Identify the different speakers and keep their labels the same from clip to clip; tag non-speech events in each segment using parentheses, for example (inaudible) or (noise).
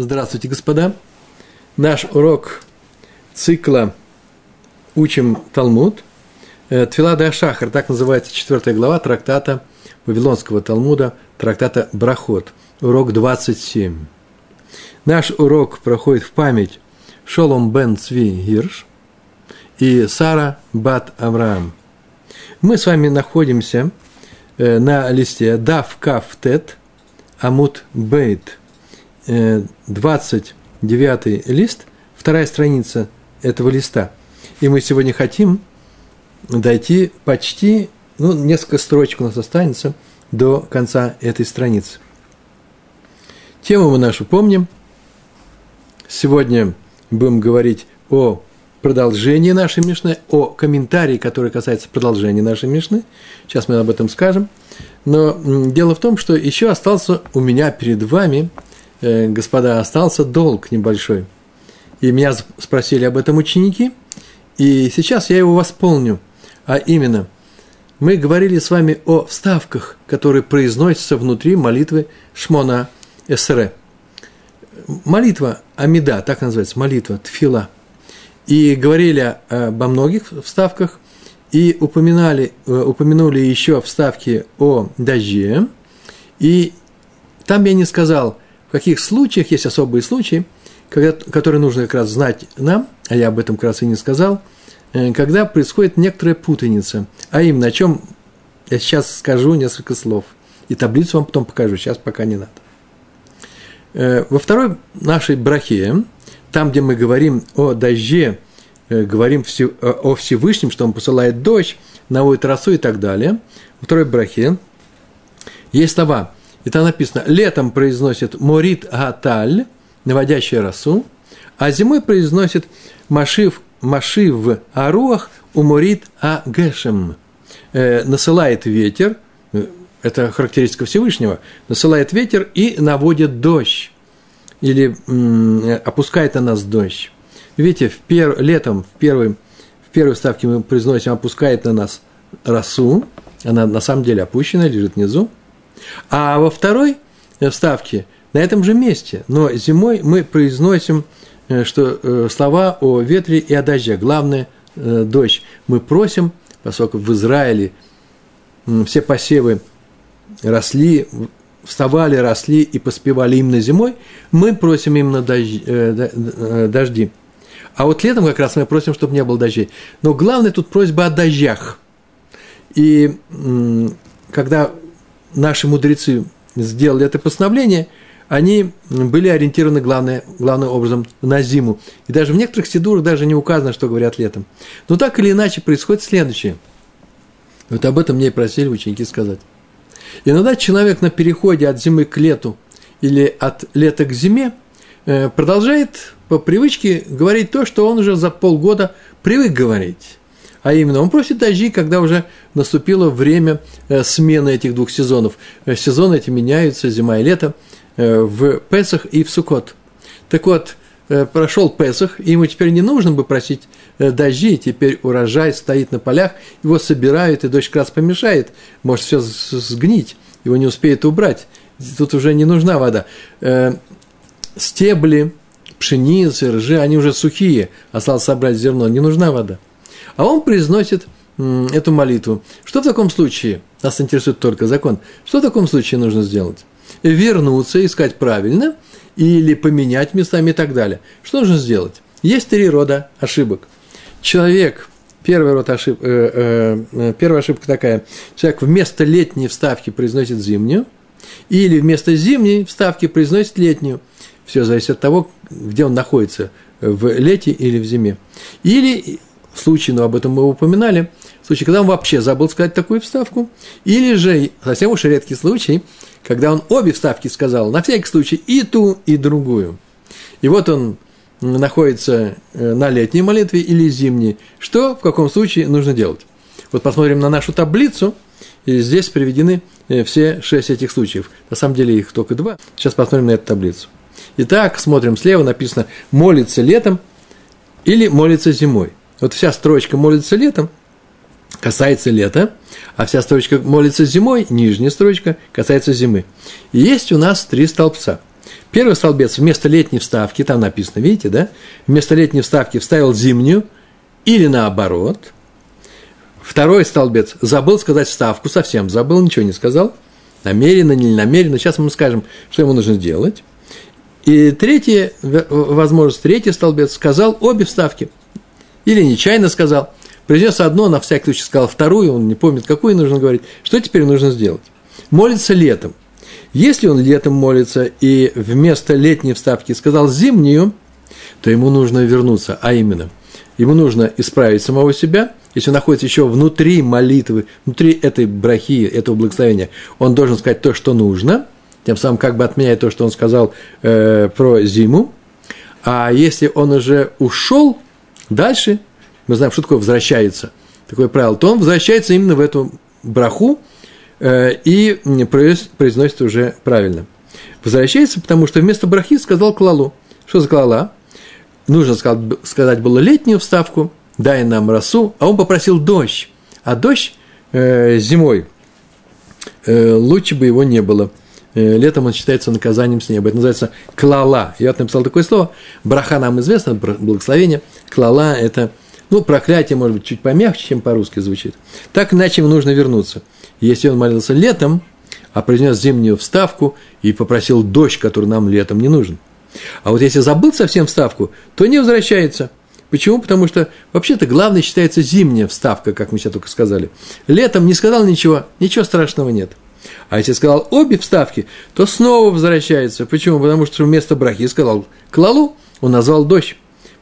Speaker 1: Здравствуйте, господа. Наш урок цикла «Учим Талмуд». Э, Твилада Шахар, так называется четвертая глава трактата Вавилонского Талмуда, трактата Брахот, урок 27. Наш урок проходит в память Шолом бен Цви Гирш и Сара Бат Авраам. Мы с вами находимся э, на листе Дав Каф Тет Амут Бейт – 29 э, лист, вторая страница этого листа. И мы сегодня хотим дойти почти, ну, несколько строчек у нас останется до конца этой страницы. Тему мы нашу помним. Сегодня будем говорить о продолжении нашей Мишны, о комментарии, который касается продолжения нашей Мишны. Сейчас мы об этом скажем. Но дело в том, что еще остался у меня перед вами – господа, остался долг небольшой. И меня спросили об этом ученики, и сейчас я его восполню. А именно, мы говорили с вами о вставках, которые произносятся внутри молитвы Шмона Эсре. Молитва Амида, так называется, молитва Тфила. И говорили обо многих вставках, и упоминали, э, упомянули еще вставки о дожде. И там я не сказал – в каких случаях есть особые случаи, когда, которые нужно как раз знать нам, а я об этом как раз и не сказал, э, когда происходит некоторая путаница. А именно, о чем я сейчас скажу несколько слов. И таблицу вам потом покажу, сейчас пока не надо. Э, во второй нашей брахе, там, где мы говорим о дожде, э, говорим о Всевышнем, что он посылает дождь, наводит росу и так далее, во второй брахе есть слова и там написано, летом произносит Морит Гаталь, наводящий росу, а зимой произносит Машив, Машив Аруах Уморит Агешем. Э, насылает ветер, э, это характеристика Всевышнего, насылает ветер и наводит дождь, или м, опускает на нас дождь. Видите, в пер, летом в, первой, в первой ставке мы произносим «опускает на нас росу», она на самом деле опущена, лежит внизу, а во второй вставке на этом же месте, но зимой мы произносим э, что, э, слова о ветре и о дожде. Главное э, – дождь. Мы просим, поскольку в Израиле все посевы росли, вставали, росли и поспевали именно зимой, мы просим именно дожди. А вот летом как раз мы просим, чтобы не было дождей. Но главное тут просьба о дождях. И когда наши мудрецы сделали это постановление, они были ориентированы главное, главным образом на зиму. И даже в некоторых сидурах даже не указано, что говорят летом. Но так или иначе происходит следующее. Вот об этом мне и просили ученики сказать. Иногда человек на переходе от зимы к лету или от лета к зиме э, продолжает по привычке говорить то, что он уже за полгода привык говорить. А именно, он просит дожди, когда уже наступило время э, смены этих двух сезонов. Э, сезоны эти меняются, зима и лето, э, в Песах и в Сукот. Так вот, прошел Песах, и ему теперь не нужно бы просить дожди, теперь урожай стоит на полях, его собирают, и дождь как раз помешает, может все сгнить, его не успеет убрать. Тут уже не нужна вода. Стебли, пшеницы, ржи, они уже сухие, осталось собрать зерно, не нужна вода а он произносит эту молитву. Что в таком случае? Нас интересует только закон. Что в таком случае нужно сделать? Вернуться, искать правильно, или поменять местами и так далее. Что нужно сделать? Есть три рода ошибок. Человек, первый род ошиб, э, э, э, первая ошибка такая, человек вместо летней вставки произносит зимнюю, или вместо зимней вставки произносит летнюю. Все зависит от того, где он находится, в лете или в зиме. Или случай, но об этом мы упоминали, в случае, когда он вообще забыл сказать такую вставку, или же, совсем уж редкий случай, когда он обе вставки сказал, на всякий случай, и ту, и другую. И вот он находится э, на летней молитве или зимней. Что в каком случае нужно делать? Вот посмотрим на нашу таблицу, и здесь приведены э, все шесть этих случаев. На самом деле их только два. Сейчас посмотрим на эту таблицу. Итак, смотрим слева, написано «молится летом» или «молится зимой». Вот вся строчка молится летом, касается лета, а вся строчка молится зимой, нижняя строчка касается зимы. И есть у нас три столбца. Первый столбец вместо летней вставки, там написано, видите, да? Вместо летней вставки вставил зимнюю или наоборот. Второй столбец забыл сказать вставку, совсем забыл, ничего не сказал. Намеренно, не намеренно. Сейчас мы скажем, что ему нужно сделать. И третий, возможность, третий столбец сказал обе вставки. Или нечаянно сказал. Произнес одно, на всякий случай сказал вторую, он не помнит, какую нужно говорить. Что теперь нужно сделать? Молится летом. Если он летом молится и вместо летней вставки сказал зимнюю, то ему нужно вернуться, а именно, ему нужно исправить самого себя, если он находится еще внутри молитвы, внутри этой брахи, этого благословения, он должен сказать то, что нужно, тем самым как бы отменяя то, что он сказал э, про зиму. А если он уже ушел дальше, мы знаем, что такое возвращается, такое правило, то он возвращается именно в эту браху, Э, и произносит уже правильно. Возвращается, потому что вместо брахи сказал клалу. Что за клала? Нужно сказать было летнюю вставку, дай нам росу, а он попросил дождь. А дождь э, зимой э, лучше бы его не было. Э, летом он считается наказанием с неба. Это называется клала. Я вот написал такое слово. Браха нам известно, благословение. Клала – это, ну, проклятие, может быть, чуть помягче, чем по-русски звучит. Так иначе ему нужно вернуться – если он молился летом, а произнес зимнюю вставку и попросил дождь, который нам летом не нужен. А вот если забыл совсем вставку, то не возвращается. Почему? Потому что вообще-то главное считается зимняя вставка, как мы сейчас только сказали. Летом не сказал ничего, ничего страшного нет. А если сказал обе вставки, то снова возвращается. Почему? Потому что вместо брахи сказал клалу, он назвал дождь.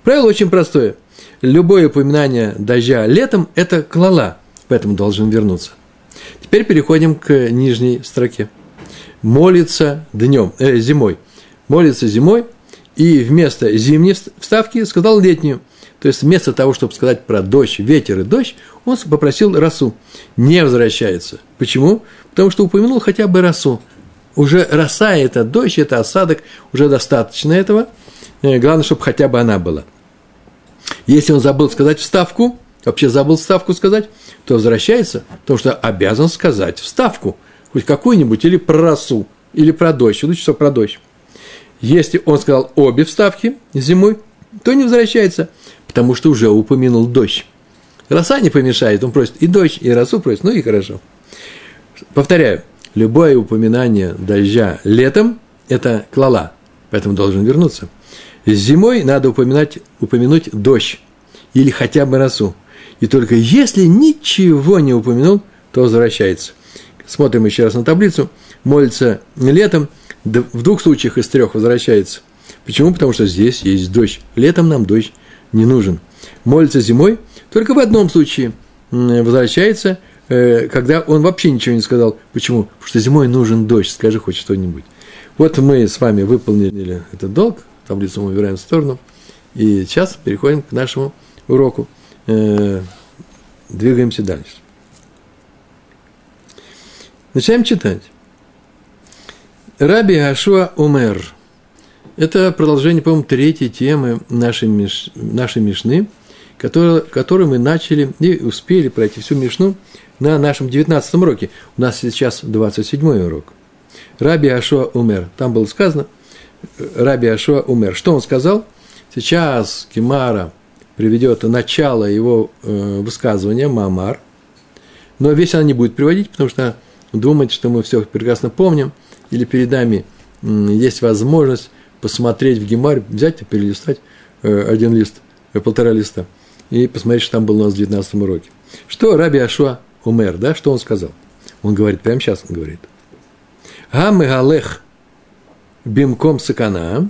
Speaker 1: Правило очень простое. Любое упоминание дождя летом – это клала, поэтому должен вернуться. Теперь переходим к нижней строке. Молится днем, э, зимой. Молится зимой, и вместо зимней вставки сказал летнюю. То есть вместо того, чтобы сказать про дождь, ветер и дождь, он попросил росу. Не возвращается. Почему? Потому что упомянул хотя бы росу. Уже роса – это дождь, это осадок, уже достаточно этого. Э, главное, чтобы хотя бы она была. Если он забыл сказать вставку, вообще забыл вставку сказать, то возвращается, потому что обязан сказать вставку, хоть какую-нибудь, или про росу, или про дождь, лучше всего про дождь. Если он сказал обе вставки зимой, то не возвращается, потому что уже упомянул дождь. Роса не помешает, он просит и дождь, и росу просит, ну и хорошо. Повторяю, любое упоминание дождя летом – это клала, поэтому должен вернуться. Зимой надо упоминать, упомянуть дождь или хотя бы росу. И только если ничего не упомянул, то возвращается. Смотрим еще раз на таблицу. Молится летом, в двух случаях из трех возвращается. Почему? Потому что здесь есть дождь. Летом нам дождь не нужен. Молится зимой, только в одном случае возвращается, э, когда он вообще ничего не сказал. Почему? Потому что зимой нужен дождь. Скажи хоть что-нибудь. Вот мы с вами выполнили этот долг. Таблицу мы убираем в сторону. И сейчас переходим к нашему уроку э, двигаемся дальше. Начинаем читать. Раби Ашуа Умер. Это продолжение, по-моему, третьей темы нашей, миш, нашей Мишны, которую, которую мы начали и успели пройти всю Мишну на нашем 19 уроке. У нас сейчас 27 урок. Раби Ашуа Умер. Там было сказано, Раби Ашуа Умер. Что он сказал? Сейчас Кимара приведет начало его э, высказывания, Мамар, но весь она не будет приводить, потому что думать, что мы все прекрасно помним, или перед нами есть возможность посмотреть в Гемаре, взять и перелистать э, один лист, э, полтора листа, и посмотреть, что там было у нас в 19 уроке. Что Раби Ашуа Умер, да, что он сказал? Он говорит, прямо сейчас он говорит. Гамегалех бимком сакана,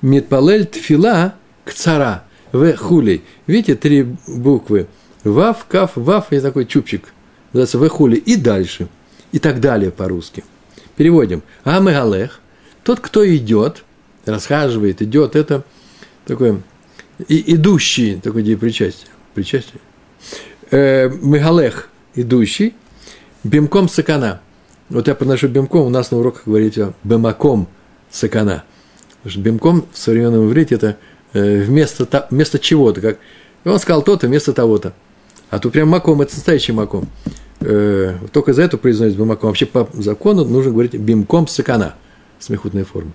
Speaker 1: митпалель тфила к цара – в хули. Видите, три буквы. Вав, каф, вав и такой чупчик. Называется в хули. И дальше. И так далее по-русски. Переводим. Амегалех. Тот, кто идет, расхаживает, идет, это такой и, идущий, такой где причастие. Причастие. Э, Мегалех, идущий. Бемком сакана. Вот я проношу бемком, у нас на уроках говорите бемаком сакана. Потому что бемком в современном иврите – это – Э, вместо, вместо чего-то. Как, и он сказал то-то вместо того-то. А тут прям маком, это настоящий маком. Э, только за это произносится бимаком. Вообще по закону нужно говорить бимком сакана. Смехутная форма.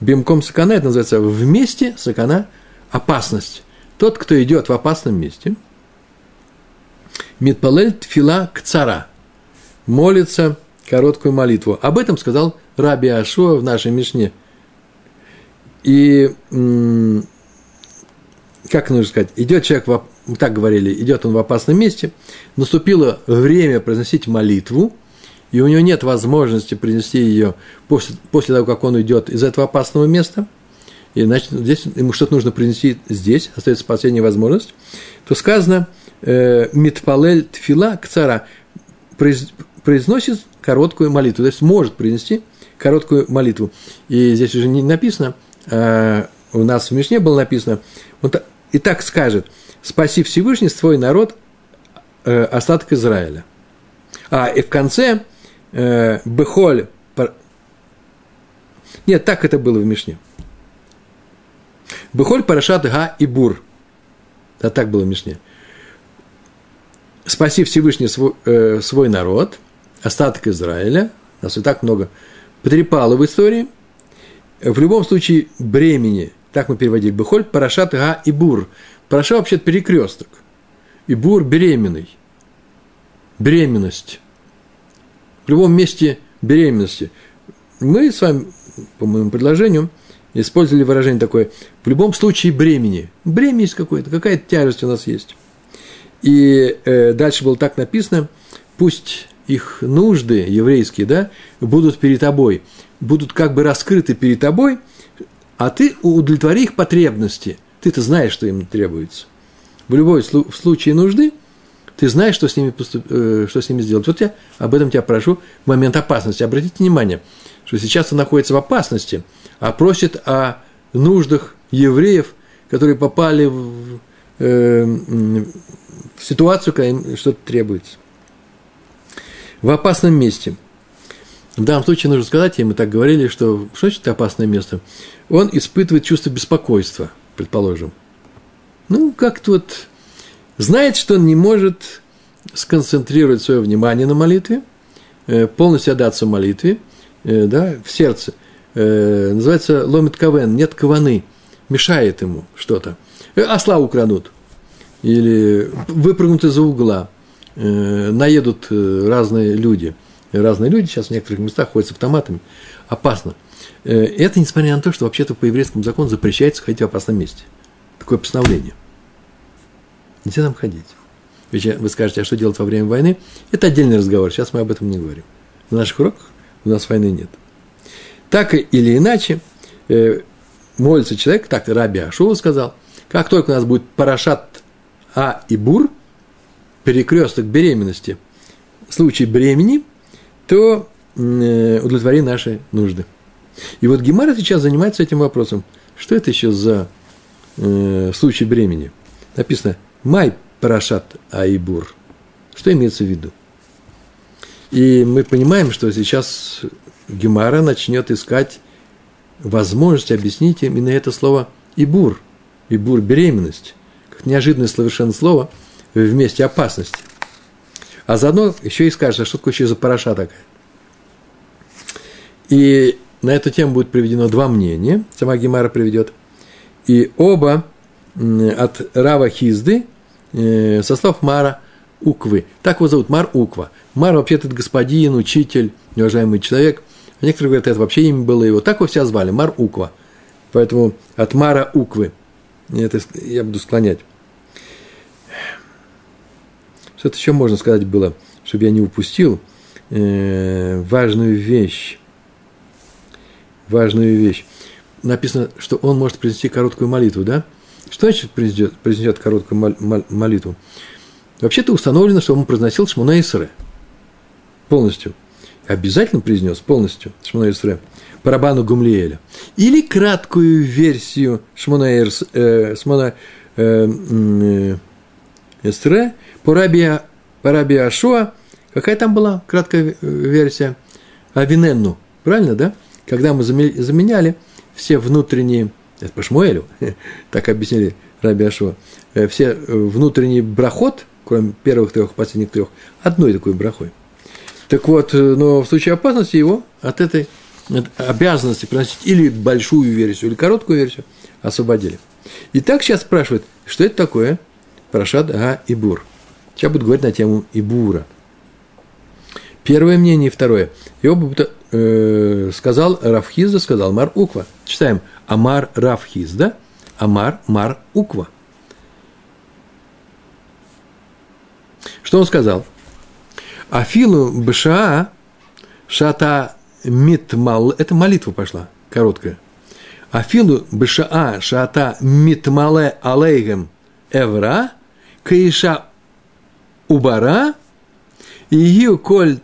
Speaker 1: Бимком сакана, это называется вместе сакана – опасность. Тот, кто идет в опасном месте, Митпалель тфила к цара, молится короткую молитву. Об этом сказал Раби Ашуа в нашей Мишне. И, как нужно сказать, идет человек, в, так говорили, идет он в опасном месте, наступило время произносить молитву, и у него нет возможности принести ее после, после того, как он идет из этого опасного места, и значит, здесь ему что-то нужно принести здесь, остается последняя возможность, то сказано э, «Митпалель тфила к цара» произносит короткую молитву, то есть может принести короткую молитву. И здесь уже не написано, а у нас в Мишне было написано, он и так скажет, спаси Всевышний свой народ, э, остаток Израиля. А и в конце э, Бехоль, нет, так это было в Мишне. Бехоль Парашат Га и Бур. Да, так было в Мишне. Спаси Всевышний свой, э, свой народ, остаток Израиля, нас и так много потрепало в истории. В любом случае, бремени, так мы переводили, Бехоль, Парашат, Га и Бур. Параша вообще перекресток. И Бур беременный. Беременность. В любом месте беременности. Мы с вами, по моему предложению, использовали выражение такое, в любом случае бремени. Бремя есть какое-то, какая-то тяжесть у нас есть. И э, дальше было так написано, пусть их нужды еврейские, да, будут перед тобой, будут как бы раскрыты перед тобой, а ты удовлетвори их потребности. Ты-то знаешь, что им требуется. В любой в случае нужды ты знаешь, что с ними, поступ, э, что с ними сделать. Вот я об этом тебя прошу в момент опасности. Обратите внимание, что сейчас он находится в опасности, а просит о нуждах евреев, которые попали в, э, в ситуацию, когда им что-то требуется в опасном месте. В данном случае нужно сказать, и мы так говорили, что что значит опасное место? Он испытывает чувство беспокойства, предположим. Ну, как-то вот знает, что он не может сконцентрировать свое внимание на молитве, э, полностью отдаться молитве, э, да, в сердце. Э, называется ломит кавен, нет каваны, мешает ему что-то. Осла украдут или выпрыгнут из-за угла – наедут э, разные люди. Разные люди сейчас в некоторых местах ходят с автоматами. Опасно. Э, это несмотря на то, что вообще-то по еврейскому закону запрещается ходить в опасном месте. Такое постановление. Нельзя там ходить. Вы скажете, а что делать во время войны? Это отдельный разговор, сейчас мы об этом не говорим. В наших уроках у нас войны нет. Так или иначе, молится человек, так Раби Ашува сказал, как только у нас будет парашат А и Бур, перекресток беременности, случай бремени, то э, удовлетвори наши нужды. И вот Гемара сейчас занимается этим вопросом. Что это еще за э, случай бремени? Написано «Май парашат Айбур». Что имеется в виду? И мы понимаем, что сейчас Гемара начнет искать возможность объяснить именно это слово «ибур». «Ибур» – беременность. Как неожиданное совершенно слово – в месте опасности. А заодно еще и скажешь, а что такое еще за параша такая. И на эту тему будет приведено два мнения, сама Гемара приведет. И оба от Рава Хизды, э, со слов Мара Уквы. Так его зовут, Мар Уква. Мар вообще-то это господин, учитель, уважаемый человек. Некоторые говорят, это вообще имя было его. Так его все звали, Мар Уква. Поэтому от Мара Уквы. Это я буду склонять. Что-то еще можно сказать было, чтобы я не упустил э, важную вещь. Важную вещь. Написано, что он может произнести короткую молитву, да? Что значит произнесет, произнесет короткую молитву? Вообще-то установлено, что он произносил Шмуна Исре. Полностью. Обязательно произнес полностью Шмуна Исре. Парабану Гумлиэля. Или краткую версию Шмуна, э, Шмуна э, э, по Раби, по Раби Ашуа, какая там была краткая версия? Авиненну, правильно, да? Когда мы заменяли все внутренние, это по Шмуэлю, (laughs) так объяснили Раби Ашуа, э, все внутренний брахот, кроме первых трех, последних трех, одной такой брахой. Так вот, э, но в случае опасности его от этой обязанности приносить или большую версию, или короткую версию, освободили. И так сейчас спрашивают, что это такое Парашат Га Ибур. Сейчас буду говорить на тему Ибура. Первое мнение и второе. И оба э, сказал Рафхизда, сказал Мар Уква. Читаем. Амар Рафхизда, Амар Мар Уква. Что он сказал? Афилу Бша Шата Митмал. Это молитва пошла, короткая. Афилу Бша Шата Митмале Алейгем Эвра Каиша Убара Ию Коль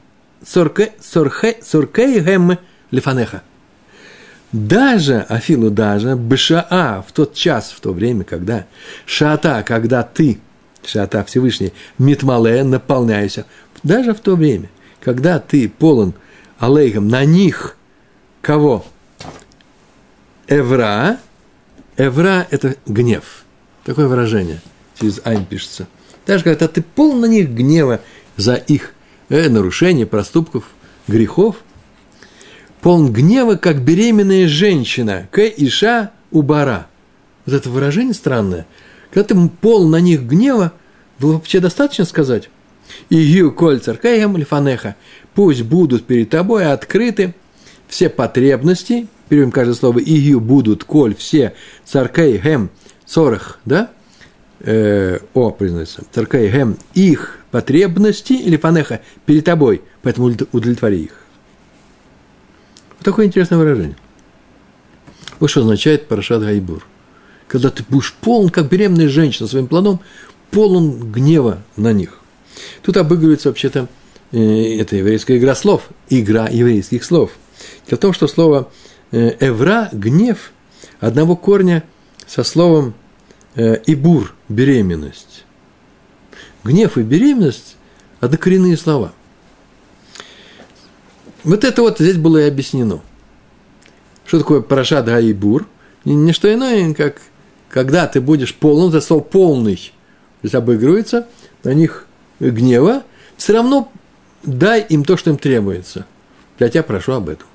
Speaker 1: Суркейгем Лифанеха. Даже, Афилу, даже, Бшаа, в тот час, в то время, когда, Шата, когда ты – Шата Всевышний, Митмале, наполняйся. Даже в то время, когда ты полон алейхом, на них кого? Эвра. Эвра – это гнев. Такое выражение через Айн пишется. Даже когда ты полон на них гнева за их э, нарушения, проступков, грехов, полон гнева, как беременная женщина, к иша убара. Вот это выражение странное – когда ты пол на них гнева, было вообще достаточно сказать? «Игью коль царкаем лифанеха» «Пусть будут перед тобой открыты все потребности», переводим каждое слово «Игью будут коль все царкей гем сорах», да? Э, о, признается, царкей гем их потребности или фанеха перед тобой, поэтому удовлетвори их. Вот такое интересное выражение. Вот что означает Парашат Гайбур – когда ты будешь полон, как беременная женщина своим планом, полон гнева на них. Тут обыгрывается вообще-то э, это еврейская игра слов, игра еврейских слов. Дело в том, что слово э, «эвра» – гнев одного корня со словом э, «ибур» – беременность. Гнев и беременность – однокоренные слова. Вот это вот здесь было и объяснено. Что такое парашат Гаибур? Не, не что иное, как когда ты будешь полон, это слово полный, то есть обыгрывается, на них гнева, все равно дай им то, что им требуется. Я тебя прошу об этом.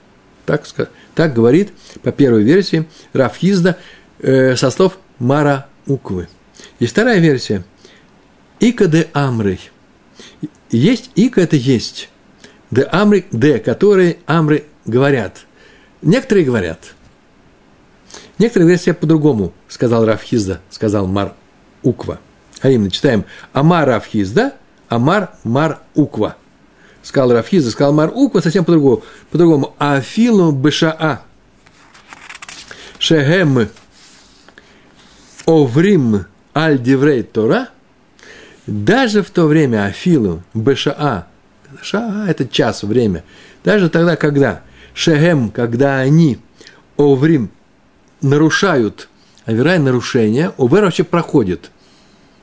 Speaker 1: Так, так говорит по первой версии Рафхизда э, со слов Мара Уквы. Есть вторая версия. Ика де Амры. Есть Ика – это есть. Де Амры, де, которые Амры говорят. Некоторые говорят – Некоторые себя по-другому, сказал Рафхизда, сказал Мар Уква. А именно, читаем Амар Рафхизда, Амар Мар Уква. Сказал Рафхизда, сказал Мар Уква совсем по-другому. По-другому. Афилу Бешаа. Шехем Оврим Аль Диврей Тора. Даже в то время Афилу Бешаа. Шаа – это час, время. Даже тогда, когда Шехем, когда они Оврим нарушают и нарушение, овер вообще проходит.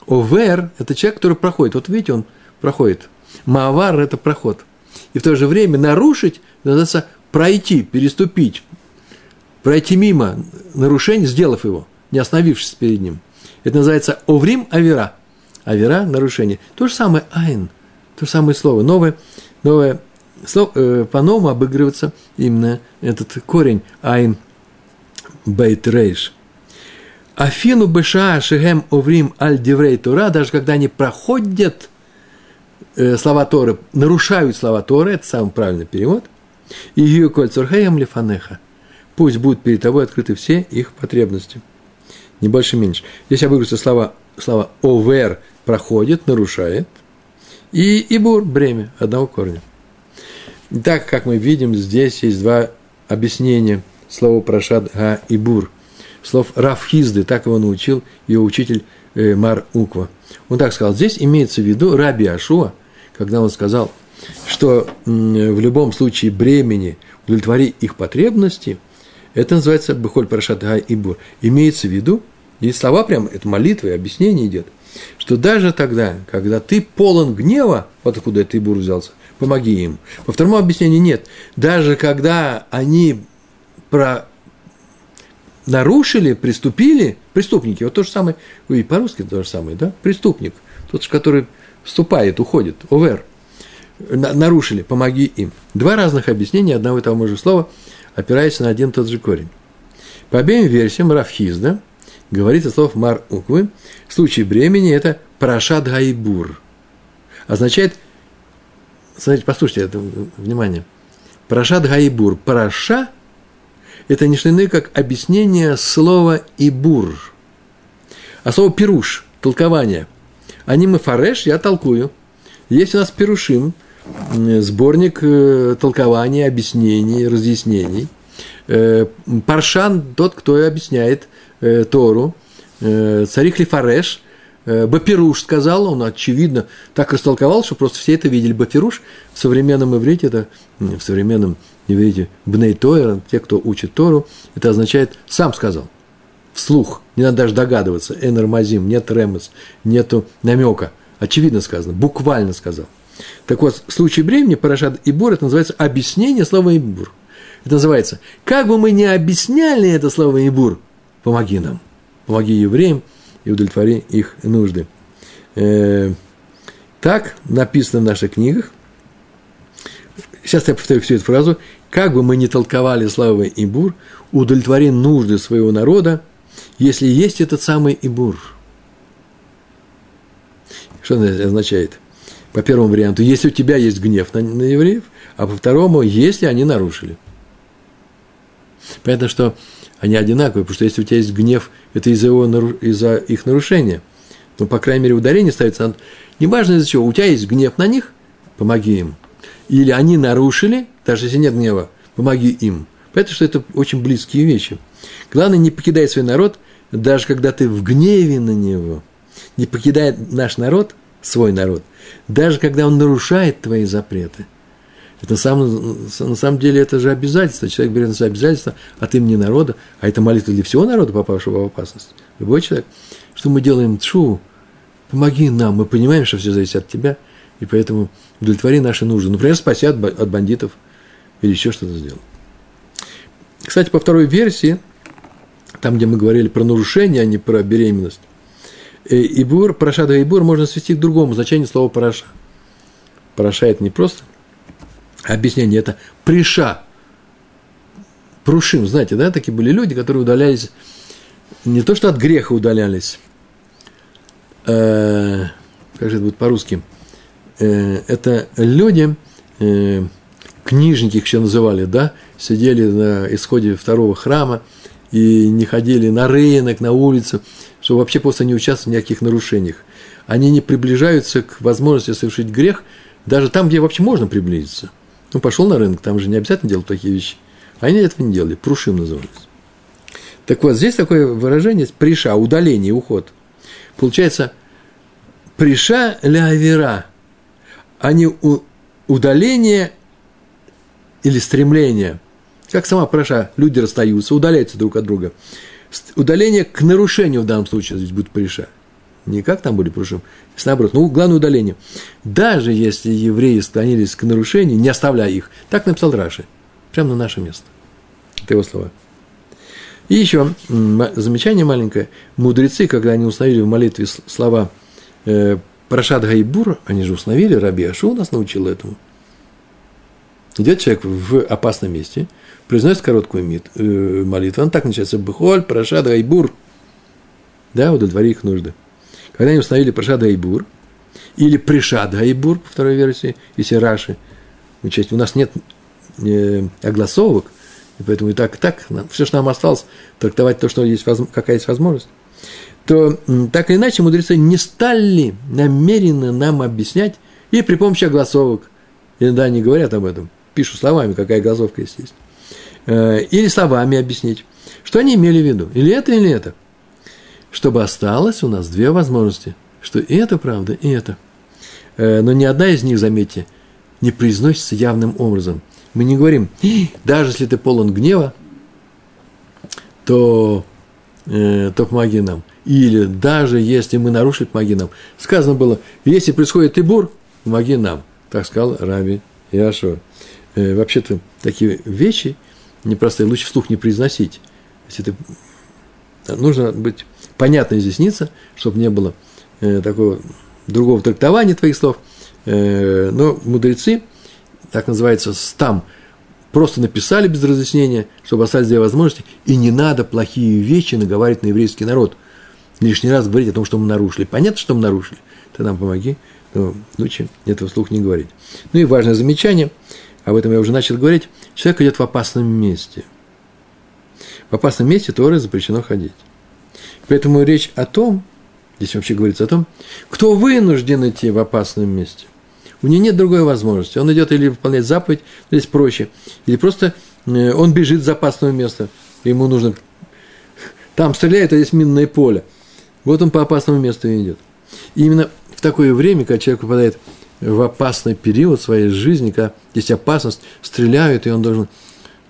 Speaker 1: Овер – это человек, который проходит. Вот видите, он проходит. Маавар – это проход. И в то же время нарушить, называется пройти, переступить, пройти мимо нарушения, сделав его, не остановившись перед ним. Это называется оврим авера. Авера – нарушение. То же самое айн, то же самое слово. Новое, новое слово, э, по-новому обыгрывается именно этот корень айн – Бейт Рейш. Афину Беша Шехем Оврим Аль Деврей Тора, даже когда они проходят э, слова Торы, нарушают слова Торы, это самый правильный перевод, и ее коль цурхеем лифанеха, пусть будут перед тобой открыты все их потребности. Не больше, меньше. Здесь обыгрываются слова, слова овер проходит, нарушает, и ибур – бремя одного корня. Так, как мы видим, здесь есть два объяснения – слово прошад га и бур. Слов Рафхизды, так его научил его учитель э, Мар Уква. Он так сказал, здесь имеется в виду Раби Ашуа, когда он сказал, что в любом случае бремени удовлетвори их потребности, это называется Бехоль Парашат Гай и Бур. Имеется в виду, и слова прям, это молитва и объяснение идет, что даже тогда, когда ты полон гнева, вот откуда этот Ибур взялся, помоги им. По второму объяснению нет. Даже когда они про нарушили, приступили, преступники, вот то же самое, и по-русски то же самое, да, преступник, тот, который вступает, уходит, овер, нарушили, помоги им. Два разных объяснения одного и того же слова опираясь на один и тот же корень. По обеим версиям Рафхизда говорится слов мар уквы. Случае бремени это парашат гайбур. Означает, смотрите, послушайте это, внимание. Парашат гайбур. Параша – это не что иное, как объяснение слова ибур. А слово пируш, толкование. Они мы фареш, я толкую. Есть у нас пирушим, сборник э, толкований, объяснений, разъяснений. Э, Паршан – тот, кто объясняет э, Тору. Царих Лифареш – Бапируш сказал, он, очевидно, так растолковал, что просто все это видели. Бапируш в современном иврите, это в современном иврите Бней Тойра, те, кто учит Тору, это означает «сам сказал» вслух, не надо даже догадываться, энер мазим, нет ремес, нету намека, очевидно сказано, буквально сказал. Так вот, в случае бремени парашат и бур, это называется объяснение слова ибур. Это называется, как бы мы ни объясняли это слово ибур, помоги нам, помоги евреям и удовлетвори их нужды. Э, так написано в наших книгах. Сейчас я повторю всю эту фразу. Как бы мы ни толковали слово Ибур, удовлетвори нужды своего народа – если есть этот самый Ибур. Что это означает? По первому варианту, если у тебя есть гнев на, на евреев, а по второму, если они нарушили. Понятно, что они одинаковые, потому что если у тебя есть гнев, это из-за, из-за их нарушения. Но, по крайней мере, ударение ставится. Неважно из-за чего, у тебя есть гнев на них, помоги им. Или они нарушили, даже если нет гнева, помоги им. Поэтому что это очень близкие вещи. Главное, не покидай свой народ, даже когда ты в гневе на него. Не покидай наш народ, свой народ, даже когда он нарушает твои запреты. Это на самом, на самом деле это же обязательство. Человек берет на себя обязательство от имени народа, а это молитва для всего народа, попавшего в опасность. Любой человек. Что мы делаем? Тшу, помоги нам. Мы понимаем, что все зависит от тебя, и поэтому удовлетвори наши нужды. Например, спаси от, от бандитов или еще что-то сделай. Кстати, по второй версии – там, где мы говорили про нарушение, а не про беременность. Э, ибур, параша да ибур можно свести к другому значению слова параша. Параша – это не просто объяснение, это приша. Прушим, знаете, да, такие были люди, которые удалялись, не то что от греха удалялись, э, как же это будет по-русски, э, это люди, э, книжники их еще называли, да, сидели на исходе второго храма – и не ходили на рынок, на улицу, чтобы вообще просто не участвовать в никаких нарушениях. Они не приближаются к возможности совершить грех даже там, где вообще можно приблизиться. Ну, пошел на рынок, там же не обязательно делать такие вещи. Они этого не делали, прушим назывались. Так вот, здесь такое выражение – приша, удаление, уход. Получается, приша ля авера, а не удаление или стремление – как сама проша, люди расстаются, удаляются друг от друга. Удаление к нарушению в данном случае здесь будет преша. Не как там были прушим, наоборот, ну, главное удаление. Даже если евреи склонились к нарушению, не оставляя их, так написал Раши, прямо на наше место. Это его слова. И еще замечание маленькое. Мудрецы, когда они установили в молитве слова э, Парашат Гайбур, они же установили, Раби Ашу нас научил этому. Идет человек в опасном месте – произносит короткую мит, э, молитву, он так начинается, Бхоль, Парашада, Айбур, да, удовлетвори их нужды. Когда они установили Парашада, Айбур, или Пришада, Айбур, по второй версии, если Раши, учесть, у нас нет э, огласовок, и поэтому и так, и так, нам, все, что нам осталось, трактовать то, что есть, какая есть возможность, то так или иначе мудрецы не стали намеренно нам объяснять, и при помощи огласовок, иногда они говорят об этом, пишут словами, какая огласовка есть. есть. Э, или словами объяснить, что они имели в виду, или это, или это. Чтобы осталось у нас две возможности, что и это правда, и это. Э, но ни одна из них, заметьте, не произносится явным образом. Мы не говорим, даже если ты полон гнева, то, э, то помоги нам. Или даже если мы нарушили, помоги нам. Сказано было, если происходит Ибур, помоги нам. Так сказал Раби Яшуа. Э, вообще-то такие вещи непростые, лучше вслух не произносить. Если ты, нужно быть понятно изъясниться, чтобы не было э, такого другого трактования твоих слов. Э, но мудрецы, так называется стам, просто написали без разъяснения, чтобы остались две возможности, и не надо плохие вещи наговаривать на еврейский народ. Лишний раз говорить о том, что мы нарушили. Понятно, что мы нарушили. Ты нам помоги, но лучше этого вслух не говорить. Ну и важное замечание, об этом я уже начал говорить, человек идет в опасном месте. В опасном месте Торы запрещено ходить. Поэтому речь о том, здесь вообще говорится о том, кто вынужден идти в опасном месте. У него нет другой возможности. Он идет или выполнять заповедь, здесь проще, или просто э, он бежит с опасного места, ему нужно... Там стреляют, а здесь минное поле. Вот он по опасному месту идет. И именно в такое время, когда человек попадает в опасный период своей жизни, когда есть опасность, стреляют, и он должен...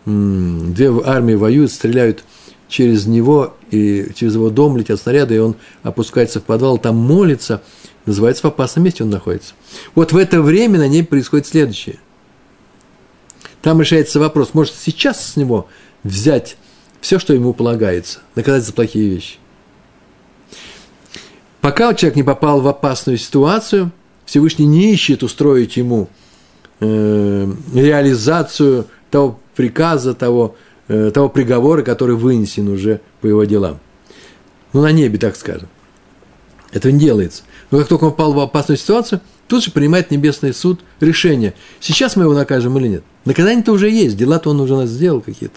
Speaker 1: Две армии воюют, стреляют через него, и через его дом летят снаряды, и он опускается в подвал, там молится, называется, в опасном месте он находится. Вот в это время на ней происходит следующее. Там решается вопрос, может сейчас с него взять все, что ему полагается, наказать за плохие вещи. Пока человек не попал в опасную ситуацию, Всевышний не ищет устроить ему э, реализацию того приказа, того, э, того приговора, который вынесен уже по его делам. Ну, на небе, так скажем. Это не делается. Но как только он попал в опасную ситуацию, тут же принимает небесный суд решение, сейчас мы его накажем или нет. Наказание-то уже есть, дела-то он уже у нас сделал какие-то.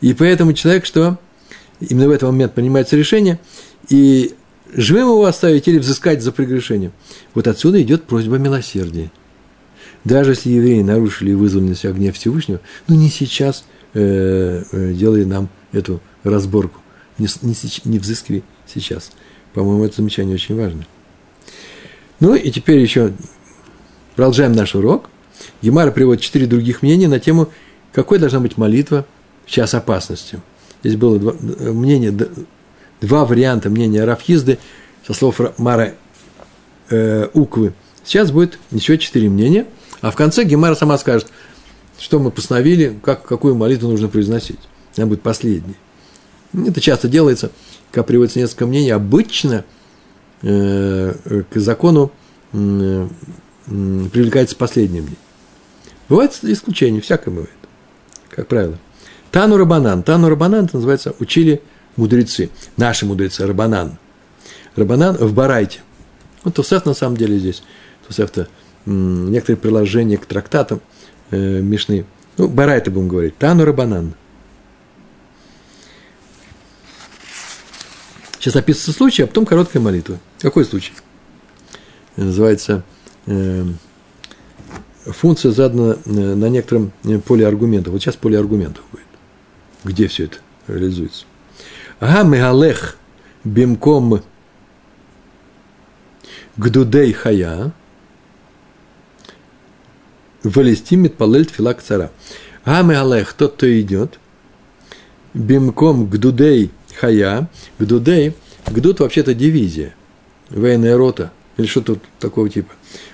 Speaker 1: И поэтому человек, что именно в этот момент принимается решение, и живым его оставить или взыскать за прегрешение. Вот отсюда идет просьба милосердия. Даже если евреи нарушили и вызвали на себя гнев Всевышнего, ну не сейчас э, э, делай нам эту разборку, не, не, не взыскивай сейчас. По-моему, это замечание очень важно. Ну и теперь еще продолжаем наш урок. Гемара приводит четыре других мнения на тему, какой должна быть молитва в час опасности. Здесь было два, мнение два варианта мнения Рафхизды со слов Мара э, Уквы. Сейчас будет еще четыре мнения, а в конце Гемара сама скажет, что мы постановили, как, какую молитву нужно произносить. Она будет последней. Это часто делается, как приводится несколько мнений. Обычно э, к закону э, привлекается последнее мнение. Бывает исключение, всякое бывает, как правило. Тану Рабанан. Тану Рабанан, называется, учили мудрецы, наши мудрецы, Рабанан. Рабанан в Барайте. Вот Тусеф на самом деле здесь. Тусеф-то некоторые приложения к трактатам э, Мишны. Ну, Барайта будем говорить. Тану Рабанан. Сейчас описывается случай, а потом короткая молитва. Какой случай? Называется э, функция задана э, на некотором э, поле аргументов. Вот сейчас поле аргументов будет. Где все это реализуется? Ага, мегалех бимком гдудей хая, валестимит палельт филак цара. А мегалех, тот, кто идет, бимком гдудей хая, гдудей, гдуд вообще-то дивизия, военная рота, или что-то такого типа.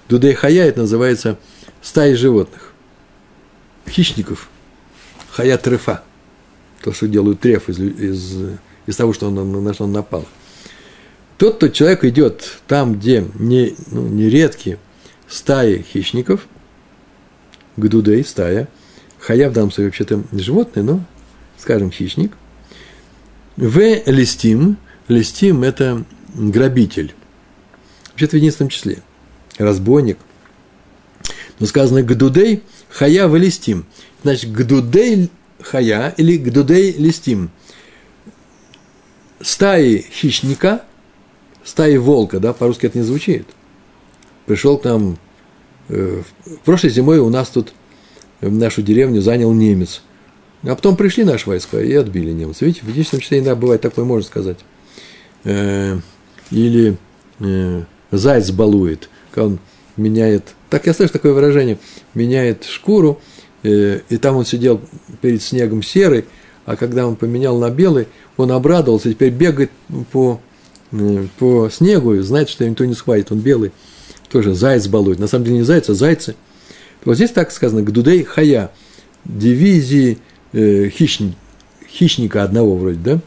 Speaker 1: Гдудей хая, это называется стаи животных, хищников, хая трефа, то, что делают треф из, из из того, что он, на что он напал. Тот, кто человек идет там, где не, ну, не редкие стаи хищников, гдудей, стая, хая в данном вообще-то животное, но, скажем, хищник, в листим, листим – это грабитель, вообще-то в единственном числе, разбойник. Но сказано гдудей, хая в листим. Значит, гдудей хая или гдудей листим – стаи хищника, стаи волка, да, по-русски это не звучит. Пришел к нам, э, прошлой зимой у нас тут в нашу деревню занял немец. А потом пришли наши войска и отбили немцев. Видите, в единственном числе иногда бывает такое, можно сказать. Э, или э, заяц балует, когда он меняет, так я слышу такое выражение, меняет шкуру, э, и там он сидел перед снегом серый, а когда он поменял на белый, он обрадовался, теперь бегает по, э, по снегу и знает, что никто не схватит, он белый, тоже заяц балует. На самом деле не заяц, а зайцы. Вот здесь так сказано, Гдудей Хая, дивизии э, хищник, хищника одного вроде, да,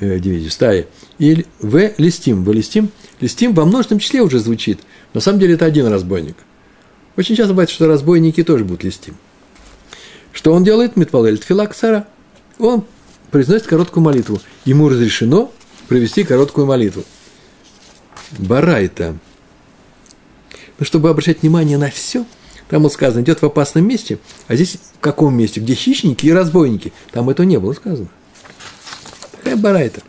Speaker 1: э, дивизии, стаи. И В листим, В листим, листим во множественном числе уже звучит. На самом деле это один разбойник. Очень часто бывает, что разбойники тоже будут листим. Что он делает? Митвалель тфилак цара. Он произносит короткую молитву. Ему разрешено провести короткую молитву. Барайта. Но чтобы обращать внимание на все, там вот сказано, идет в опасном месте, а здесь в каком месте? Где хищники и разбойники. Там этого не было сказано. Такая барайта.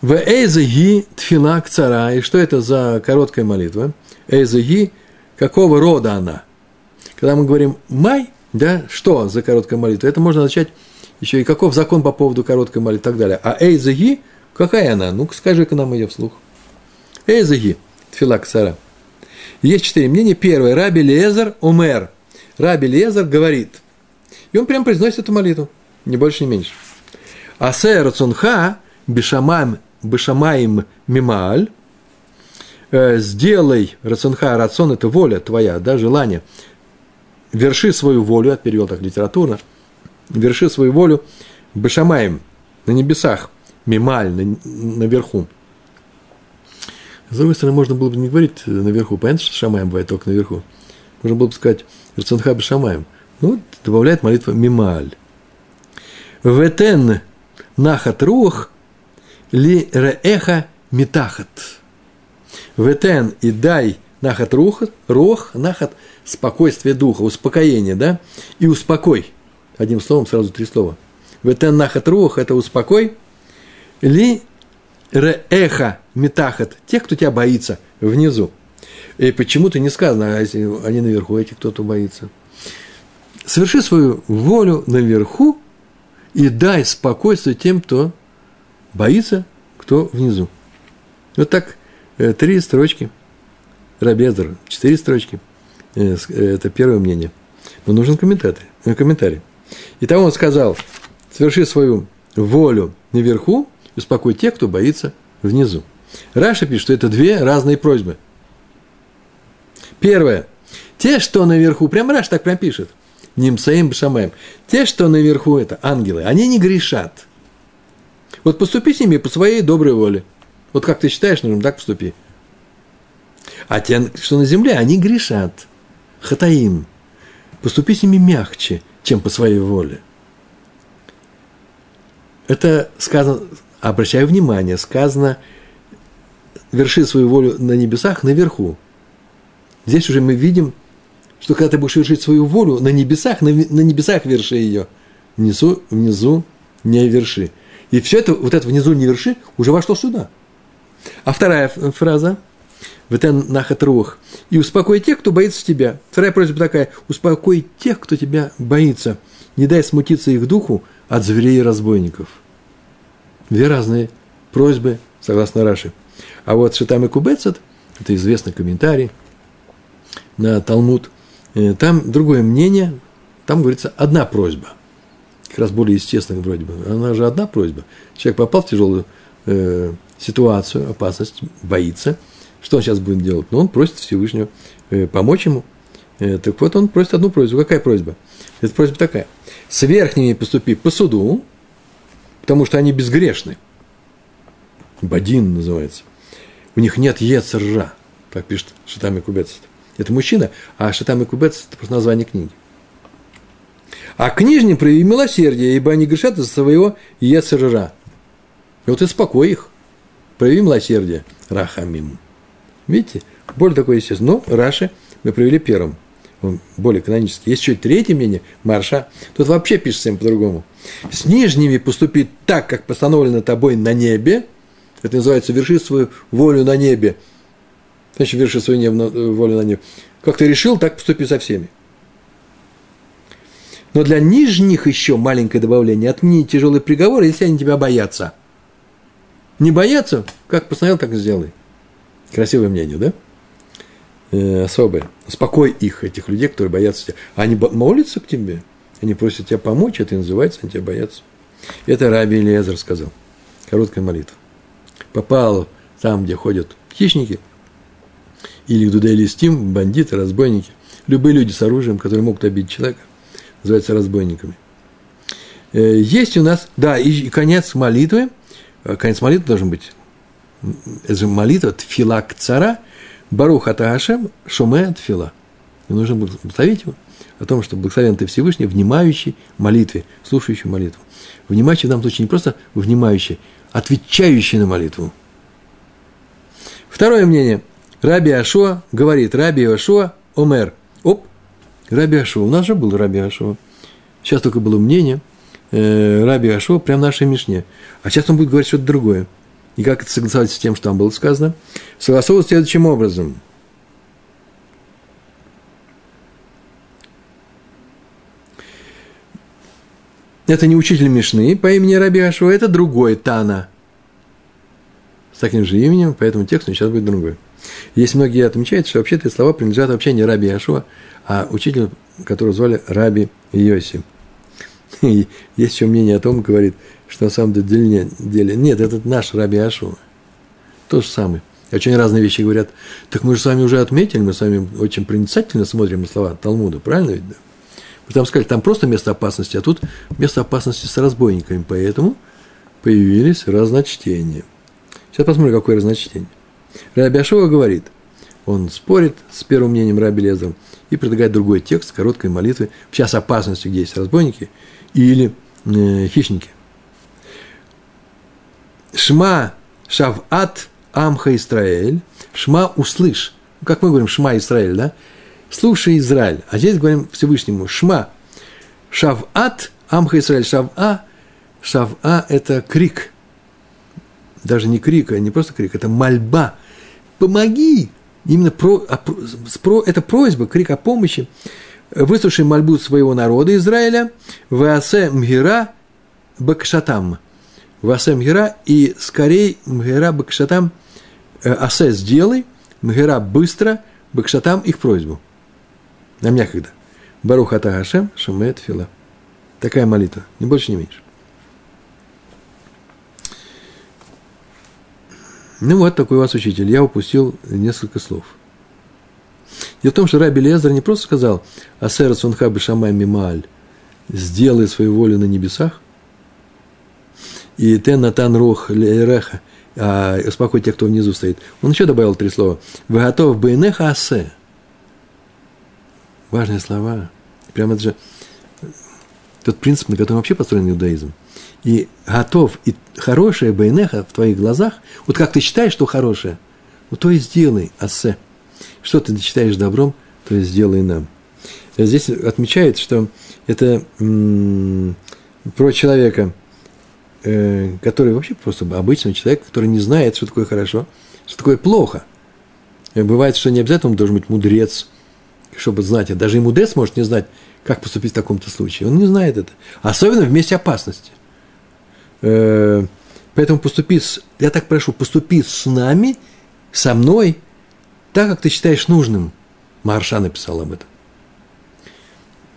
Speaker 1: В Эйзаги тфилак цара. И что это за короткая молитва? Эйзаги, какого рода она? Когда мы говорим май, да, что за короткая молитва? Это можно начать еще и каков закон по поводу короткой молитвы и так далее. А Эйзаги, какая она? Ну-ка, скажи-ка нам ее вслух. Эйзаги, тфилак цара. Есть четыре мнения. Первое. Раби Лезер умер. Раби Лезер говорит. И он прям произносит эту молитву. Ни больше, ни меньше. Асе рацунха бешамаем, бешамаем мималь. Э, сделай рацунха, рацион – это воля твоя, да, желание. Верши свою волю, от перевел так литературно. Верши свою волю бешамаем, на небесах, мималь, на, наверху. С другой стороны, можно было бы не говорить наверху. Понятно, что Шамаем бывает только наверху. Можно было бы сказать Рацанха Шамаем. Ну, добавляет молитва Мималь. Ветен нахат рух ли реэха митахат. Ветен и дай нахат рух, рох, нахат, спокойствие духа, успокоение, да? И успокой. Одним словом, сразу три слова. Ветен нахат рух – это успокой. Ли реэха метахат, тех, кто тебя боится, внизу. И почему-то не сказано, а если они наверху, эти кто-то боится. Соверши свою волю наверху и дай спокойствие тем, кто боится, кто внизу. Вот так э, три строчки. Рабезер, четыре строчки. Э, э, это первое мнение. Но нужен комментарий. комментарий. И там он сказал, соверши свою волю наверху, успокой тех, кто боится внизу. Раша пишет, что это две разные просьбы. Первое. Те, что наверху, прям Раша так прям пишет. Нимсаим Бшамаем. Те, что наверху, это ангелы, они не грешат. Вот поступи с ними по своей доброй воле. Вот как ты считаешь, нужно так поступи. А те, что на земле, они грешат. Хатаим. Поступи с ними мягче, чем по своей воле. Это сказано обращаю внимание, сказано, верши свою волю на небесах наверху. Здесь уже мы видим, что когда ты будешь вершить свою волю на небесах, на, на небесах верши ее, внизу, внизу не верши. И все это, вот это внизу не верши, уже вошло сюда. А вторая фраза, в этом нахатрух, и успокой тех, кто боится тебя. Вторая просьба такая, успокой тех, кто тебя боится. Не дай смутиться их духу от зверей и разбойников – Две разные просьбы, согласно Раши. А вот Шитам и Кубецет, это известный комментарий на Талмуд, э, там другое мнение, там говорится одна просьба. Как раз более естественная вроде бы. Она же одна просьба. Человек попал в тяжелую э, ситуацию, опасность, боится. Что он сейчас будет делать? Ну, он просит Всевышнего э, помочь ему. Э, так вот, он просит одну просьбу. Какая просьба? Это просьба такая. С верхними поступи по суду, потому что они безгрешны. Бадин называется. У них нет ецержа, так пишет Шатам и Кубец. Это мужчина, а Шатам и Кубец – это просто название книги. А книжним прояви милосердие, ибо они грешат из своего ецержа. И вот успокой их, прояви милосердие, рахамим. Видите, более такое естественно. Но Раши мы провели первым – он более канонический. Есть еще третье мнение, Марша, тут вообще пишется всем по-другому. С нижними поступить так, как постановлено тобой на небе, это называется верши свою волю на небе. Значит, верши свою небо, волю на небе. Как ты решил, так поступи со всеми. Но для нижних еще маленькое добавление. Отмени тяжелый приговор, если они тебя боятся. Не боятся, как постановил, так и сделай. Красивое мнение, да? э, особое. Успокой их, этих людей, которые боятся тебя. Они молятся к тебе, они просят тебя помочь, это и называется, они тебя боятся. Это Раби Илиезер сказал. Короткая молитва. Попал там, где ходят хищники, или туда или стим, бандиты, разбойники. Любые люди с оружием, которые могут обидеть человека, называются разбойниками. Э, есть у нас, да, и конец молитвы, э, конец молитвы должен быть, молитва тфилак цара, Барух Аташем Шуме Тфила. И нужно будет ставить его. о том, что благословен ты Всевышний, внимающий молитве, слушающий молитву. Внимающий в данном случае не просто внимающий, отвечающий на молитву. Второе мнение. Раби Ашуа говорит, Раби Ашуа Омер. Оп, Раби Ашуа. У нас же был Раби Ашуа. Сейчас только было мнение э, Раби Ашуа прямо в нашей Мишне. А сейчас он будет говорить что-то другое. И как это согласовать с тем, что там было сказано? Согласовывать следующим образом – Это не учитель Мишны по имени Раби Ашуа, это другой Тана. С таким же именем, поэтому текст сейчас будет другой. Есть многие отмечают, что вообще эти слова принадлежат вообще не Раби Ашуа, а учителю, которого звали Раби Йоси. (laughs) Есть еще мнение о том, говорит, что на самом деле, деле нет, это наш Раби Ашуа. То же самое. Очень разные вещи говорят. Так мы же с вами уже отметили, мы с вами очень проницательно смотрим на слова Талмуда, правильно ведь? Да? Там сказали, там просто место опасности, а тут место опасности с разбойниками. Поэтому появились разночтения. Сейчас посмотрим, какое разночтение. Раби Ашова говорит, он спорит с первым мнением Раби Лезером и предлагает другой текст короткой молитвы в час опасности, где есть разбойники или э, хищники. Шма шават амха Исраэль, шма услышь. Как мы говорим, шма Исраэль, да? слушай, Израиль. А здесь говорим Всевышнему, шма, шават, амха Израиль, шава, шава – это крик. Даже не крик, а не просто крик, это мольба. Помоги! Именно про, а, про, это просьба, крик о помощи. Выслушай мольбу своего народа Израиля, ваасе мгира бакшатам. Ваасе мгира и скорей мгира бакшатам, э, асе сделай, мгира быстро, бакшатам их просьбу. Нам некогда. Барух ата Хашем шумет фила. Такая молитва, ни больше, ни меньше. Ну вот такой у вас учитель. Я упустил несколько слов. Дело в том, что Раби Лезер не просто сказал «Асер сунха бешамай мималь» «Сделай свою волю на небесах» и «Тен натан рох лереха» а, «Успокой тех, кто внизу стоит». Он еще добавил три слова «Вы готов бейнеха асе» важные слова. Прямо это же тот принцип, на котором вообще построен иудаизм. И готов, и хорошее байнеха в твоих глазах, вот как ты считаешь, что хорошее, вот то и сделай, ассе. Что ты считаешь добром, то и сделай нам. Здесь отмечает, что это м- про человека, э, который вообще просто обычный человек, который не знает, что такое хорошо, что такое плохо. Бывает, что не обязательно он должен быть мудрец – чтобы знать. Даже и мудрец может не знать, как поступить в таком-то случае. Он не знает это. Особенно в месте опасности. Э, поэтому поступи, с, я так прошу, поступи с нами, со мной, так, как ты считаешь нужным. Марша написал об этом.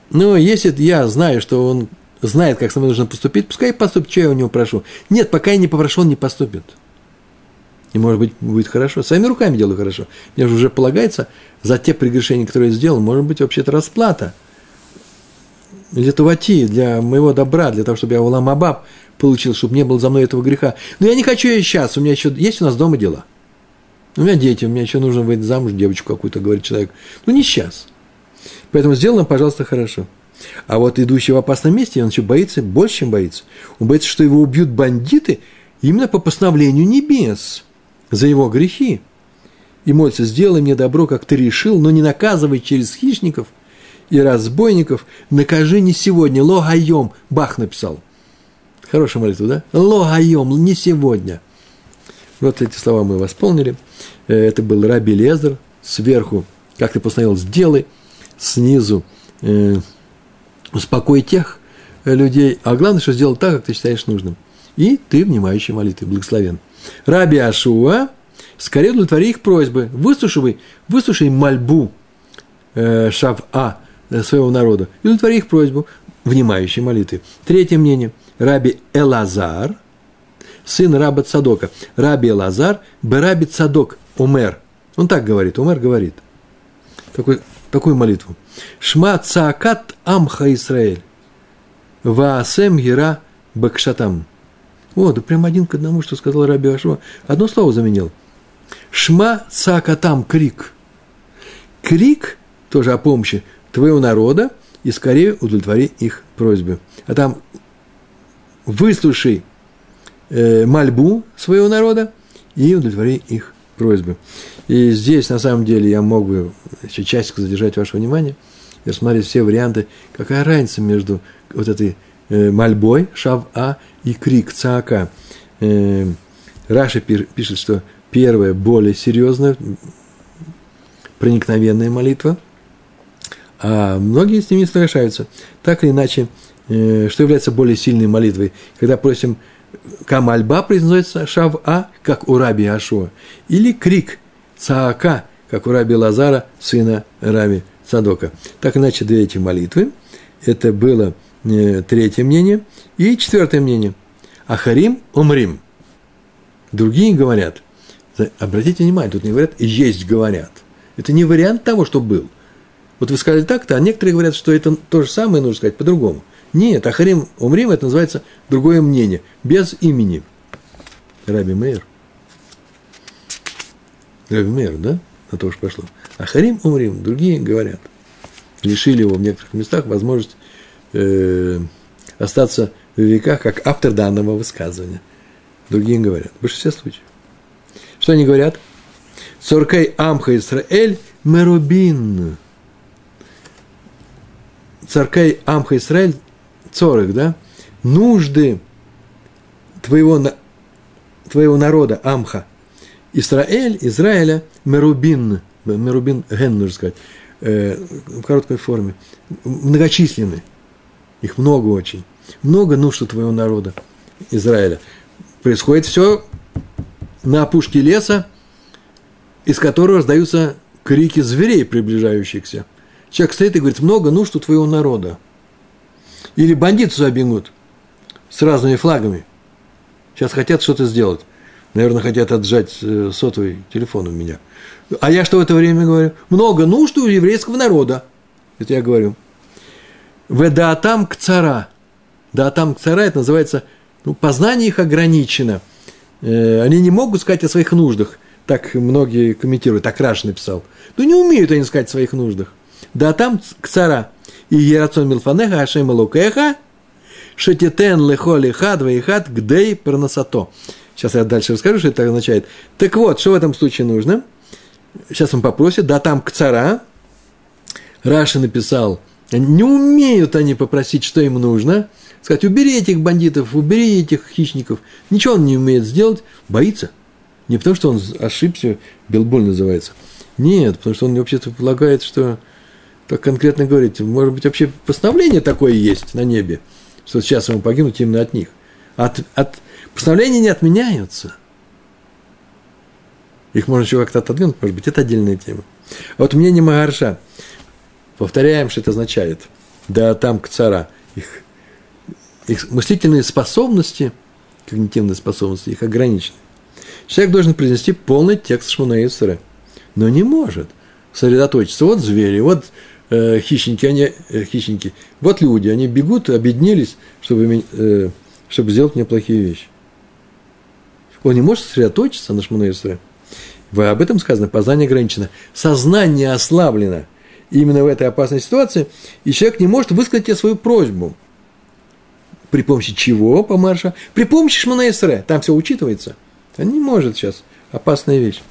Speaker 1: Но если я знаю, что он знает, как со мной нужно поступить, пускай поступит, что я у него прошу. Нет, пока я не попрошу, он не поступит. И, может быть, будет хорошо. Своими руками делаю хорошо. Мне же уже полагается за те прегрешения, которые я сделал, может быть, вообще-то расплата. Для тувати, для моего добра, для того, чтобы я улам абаб получил, чтобы не было за мной этого греха. Но я не хочу ее сейчас, у меня еще есть у нас дома дела. У меня дети, у меня еще нужно выйти замуж, девочку какую-то, говорит человек. Ну, не сейчас. Поэтому сделано, пожалуйста, хорошо. А вот идущий в опасном месте, он еще боится, больше, чем боится. Он боится, что его убьют бандиты именно по постановлению небес за его грехи и молится, сделай мне добро, как ты решил, но не наказывай через хищников и разбойников, накажи не сегодня, логайом, Бах написал. Хорошая молитва, да? Логайом, не сегодня. Вот эти слова мы восполнили. Э, это был Раби Лезер, сверху, как ты постановил, сделай, снизу э, успокой тех э, людей, а главное, что сделал так, как ты считаешь нужным. И ты, внимающий молитвы, благословен. Раби Ашуа, скорее удовлетвори их просьбы, выслушай, выслушай мольбу э, Шав-А э, своего народа и удовлетвори их просьбу, внимающей молитвы. Третье мнение. Раби Элазар, сын раба Цадока. Раби Элазар, Бераби Цадок, Умер. Он так говорит, Умер говорит. Такой, такую молитву. Шма цаакат амха Исраэль. Ваасем гира бакшатам. О, да прям один к одному, что сказал Раби Ашуа. Одно слово заменил. Шма цакатам крик. Крик, тоже о помощи твоего народа, и скорее удовлетвори их просьбе. А там выслушай э, мольбу своего народа и удовлетвори их просьбы. И здесь, на самом деле, я мог бы еще часик задержать ваше внимание и рассмотреть все варианты, какая разница между вот этой э, мольбой, шав-а, и крик, цаака. Э, Раша пишет, что первая более серьезная, проникновенная молитва, а многие с ними соглашаются. Так или иначе, э, что является более сильной молитвой? Когда просим Камальба произносится Шав-А, как у раби Ашуа, или крик Цаака, как у раби Лазара, сына раби Садока. Так иначе две эти молитвы. Это было э, третье мнение. И четвертое мнение. Ахарим умрим. Другие говорят, обратите внимание, тут не говорят «есть говорят». Это не вариант того, что был. Вот вы сказали так-то, а некоторые говорят, что это то же самое нужно сказать по-другому. Нет, Ахарим Умрим, это называется другое мнение, без имени. Раби Мейер. Мейер, да? На то уж пошло. Ахарим Умрим, другие говорят. Лишили его в некоторых местах возможность э, остаться в веках как автор данного высказывания. Другие говорят. В большинстве случаев. Что они говорят? Цоркей Амха Исраэль Мерубин. Царкей Амха Исраэль цорых, да, нужды твоего, твоего народа, Амха, Израиль, Израиля, Мерубин, Мерубин Ген, нужно сказать, э, в короткой форме, многочисленны, их много очень, много нужд твоего народа, Израиля. Происходит все на опушке леса, из которого раздаются крики зверей, приближающихся. Человек стоит и говорит, много нужд у твоего народа – или бандиты сюда бегут с разными флагами. Сейчас хотят что-то сделать. Наверное, хотят отжать э, сотовый телефон у меня. А я что в это время говорю? Много нужд у еврейского народа. Это я говорю. В даатам к цара. Даатам к цара, это называется, ну, познание их ограничено. Э, они не могут сказать о своих нуждах. Так многие комментируют, так Раш написал. Ну, не умеют они сказать о своих нуждах. Даатам к цара и Ерацон Милфанеха Ашем Лукеха, Шетитен Лехоли Хад Вейхат Гдей Парнасато. Сейчас я дальше расскажу, что это означает. Так вот, что в этом случае нужно? Сейчас он попросит, да там к цара. Раши написал, не умеют они попросить, что им нужно. Сказать, убери этих бандитов, убери этих хищников. Ничего он не умеет сделать, боится. Не потому, что он ошибся, Белболь называется. Нет, потому что он вообще-то полагает, что так конкретно говорить, может быть, вообще постановление такое есть на небе, что сейчас ему погибнуть именно от них. От, от постановления не отменяются. Их можно еще как-то отодвинуть, может быть, это отдельная тема. А вот мнение Магарша, повторяем, что это означает. Да там к цара, их, их мыслительные способности, когнитивные способности, их ограничены. Человек должен произнести полный текст Шмуна Исра, но не может сосредоточиться. Вот звери, вот э, хищники, они, э, хищники, вот люди, они бегут, объединились, чтобы, э, чтобы сделать мне плохие вещи. Он не может сосредоточиться на Шманаисре. Об этом сказано, познание ограничено. Сознание ослаблено именно в этой опасной ситуации, и человек не может высказать тебе свою просьбу. При помощи чего, по марша? При помощи Шманаисре. Там все учитывается. Он не может сейчас. Опасная вещь.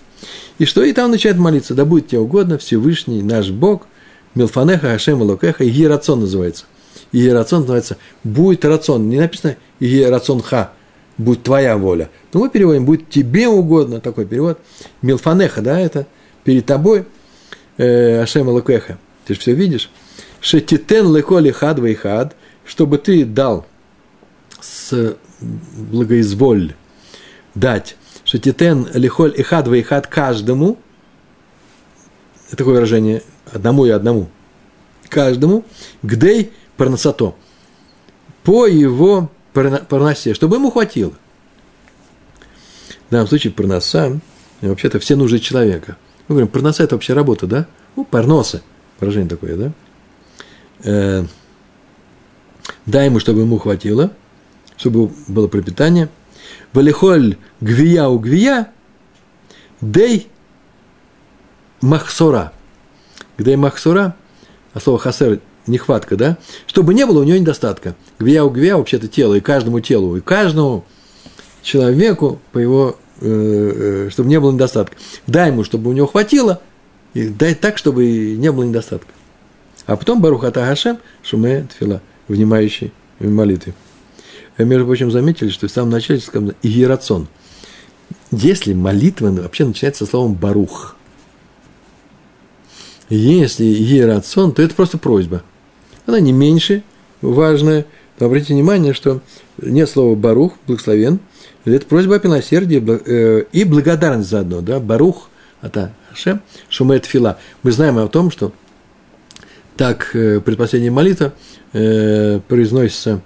Speaker 1: И что? И там начинает молиться. Да будет тебе угодно, Всевышний, наш Бог – Милфанеха Хашем Лукеха, Иерацион называется. Иерацион называется «будет рацион». Не написано «Иерацион Ха», «будет твоя воля». Но мы переводим «будет тебе угодно», такой перевод. Милфанеха, да, это перед тобой э, Ашем Лукеха. Ты же все видишь. Шетитен леколи хад хад, чтобы ты дал с благоизволь дать шетитен лихоль и хад хад каждому, такое выражение одному и одному, каждому, гдей парносато, по его парносе, чтобы ему хватило. В данном случае парноса, вообще-то все нужды человека. Мы говорим, парноса – это вообще работа, да? Ну, парносы, выражение такое, да? Э, дай ему, чтобы ему хватило, чтобы было пропитание. Валихоль гвия у гвия, дей махсора – где махсура, а слово хасер нехватка, да, чтобы не было у него недостатка. Гвия у гвия вообще-то тело, и каждому телу, и каждому человеку по его, э, э, чтобы не было недостатка. Дай ему, чтобы у него хватило, и дай так, чтобы не было недостатка. А потом Барухата Хашем Шуме Тфила, внимающий молитвы. Между прочим, заметили, что в самом начале сказано «Игерацион». Если молитва вообще начинается со словом «барух», если «Игерацион», то это просто просьба. Она не меньше важная, но обратите внимание, что нет слова «барух», «благословен», это просьба о милосердии э, и благодарность заодно, да, «барух», это Хашем, Шумет Фила. Мы знаем о том, что так э, предпоследняя молитва э, произносится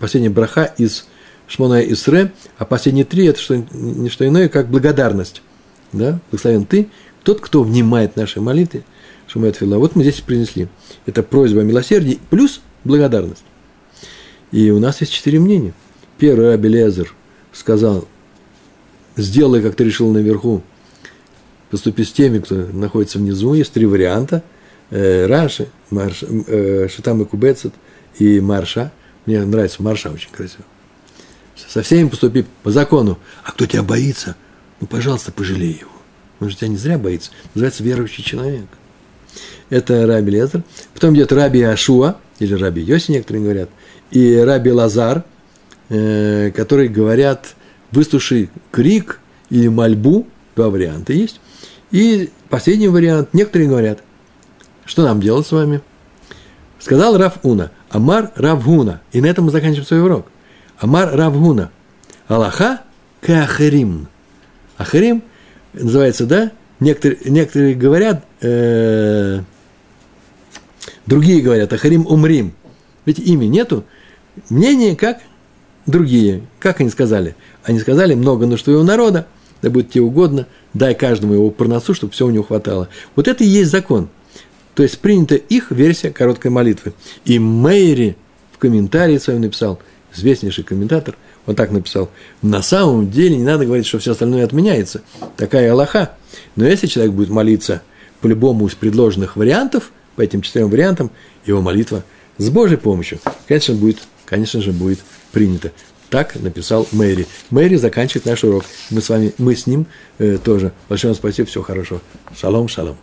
Speaker 1: последняя браха из Шмона Исре, а последние три – это что, не что иное, как благодарность. Да? Благословен ты, тот, кто внимает нашей молитве, Шумает Фила. Вот мы здесь принесли. Это просьба о милосердии плюс благодарность. И у нас есть четыре мнения. Первый Раби Лезер сказал, сделай, как ты решил наверху, поступи с теми, кто находится внизу. Есть три варианта. Э, Раши, Марш, э, Шитам и Кубецет и Марша. Мне нравится Марша очень красиво. Со всеми поступи по закону. А кто тебя боится, ну, пожалуйста, пожалей его. Он же тебя не зря боится. Называется верующий человек. Это Раби Лезер. Потом идет Раби Ашуа, или Раби Йоси, некоторые говорят, и Раби Лазар, э, которые говорят, выслушай крик или мольбу, два варианта есть, и последний вариант, некоторые говорят, что нам делать с вами? Сказал Равуна, Амар Равгуна. И на этом мы заканчиваем свой урок. Амар Равгуна. Аллаха кахарим. Ахарим называется, да? Некоторые, некоторые говорят, э, другие говорят, Ахарим умрим. Ведь имя нету. Мнение как другие. Как они сказали? Они сказали, много нужд твоего народа, да будет тебе угодно, дай каждому его проносу, чтобы все у него хватало. Вот это и есть закон. То есть принята их версия короткой молитвы. И Мэйри в комментарии своем написал, известнейший комментатор, он так написал, на самом деле не надо говорить, что все остальное отменяется. Такая Аллаха. Но если человек будет молиться по любому из предложенных вариантов, по этим четырем вариантам, его молитва с Божьей помощью, конечно, будет, конечно же, будет принята. Так написал Мэри. Мэри заканчивает наш урок. Мы с вами, мы с ним э, тоже. Большое вам спасибо, всего хорошего. Шалом, шалом.